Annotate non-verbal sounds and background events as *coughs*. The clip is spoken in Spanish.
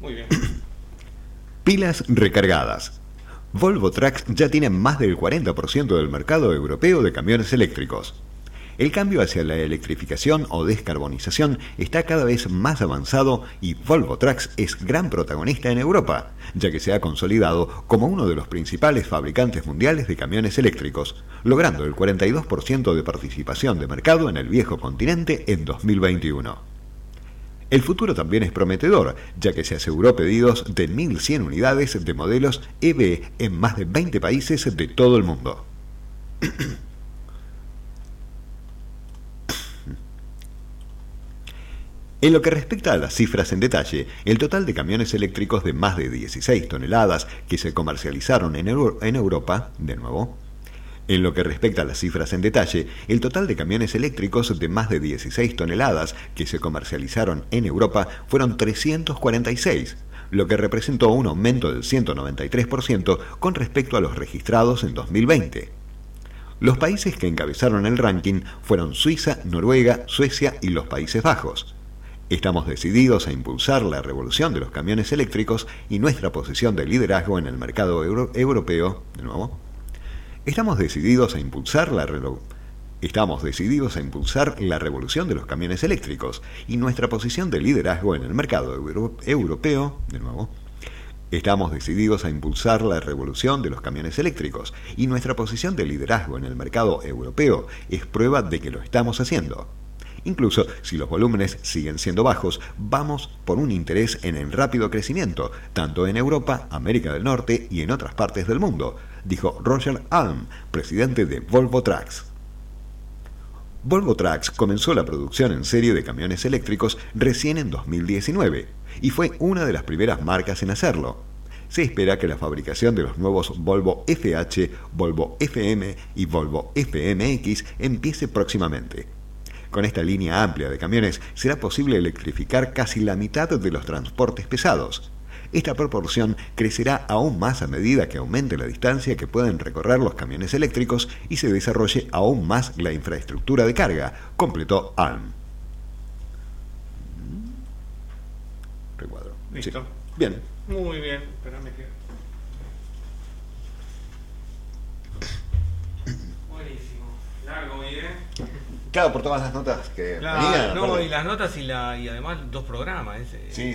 *coughs* Pilas recargadas. Volvo Trucks ya tiene más del 40% del mercado europeo de camiones eléctricos. El cambio hacia la electrificación o descarbonización está cada vez más avanzado y Volvo Trucks es gran protagonista en Europa, ya que se ha consolidado como uno de los principales fabricantes mundiales de camiones eléctricos, logrando el 42% de participación de mercado en el viejo continente en 2021. El futuro también es prometedor, ya que se aseguró pedidos de 1.100 unidades de modelos EV en más de 20 países de todo el mundo. *clears throat* En lo que respecta a las cifras en detalle, el total de camiones eléctricos de más de 16 toneladas que se comercializaron en, Europa, de nuevo, en lo que respecta a las cifras en detalle, el total de camiones eléctricos de más de 16 toneladas que se comercializaron en Europa fueron 346, lo que representó un aumento del 193% con respecto a los registrados en 2020. Los países que encabezaron el ranking fueron Suiza, Noruega, Suecia y los Países Bajos. Estamos decididos a impulsar la revolución de los camiones eléctricos y nuestra posición de liderazgo en el mercado europeo, de nuevo, Estamos decididos a impulsar la Estamos decididos a impulsar la revolución de los camiones eléctricos y nuestra posición de liderazgo en el mercado europeo, de nuevo, Estamos decididos a impulsar la revolución de los camiones eléctricos y nuestra posición de liderazgo en el mercado europeo es prueba de que lo estamos haciendo. Incluso si los volúmenes siguen siendo bajos, vamos por un interés en el rápido crecimiento, tanto en Europa, América del Norte y en otras partes del mundo, dijo Roger Alm, presidente de Volvo Trucks. Volvo Trucks comenzó la producción en serie de camiones eléctricos recién en 2019 y fue una de las primeras marcas en hacerlo. Se espera que la fabricación de los nuevos Volvo FH, Volvo FM y Volvo FMX empiece próximamente. Con esta línea amplia de camiones será posible electrificar casi la mitad de los transportes pesados. Esta proporción crecerá aún más a medida que aumente la distancia que pueden recorrer los camiones eléctricos y se desarrolle aún más la infraestructura de carga, completó ALM. Recuadro. Listo. Bien. Muy bien. Espérame que... Buenísimo. Largo, bien. Claro, por todas las notas que claro, No, y las notas y, la, y además dos programas. Ese. Sí,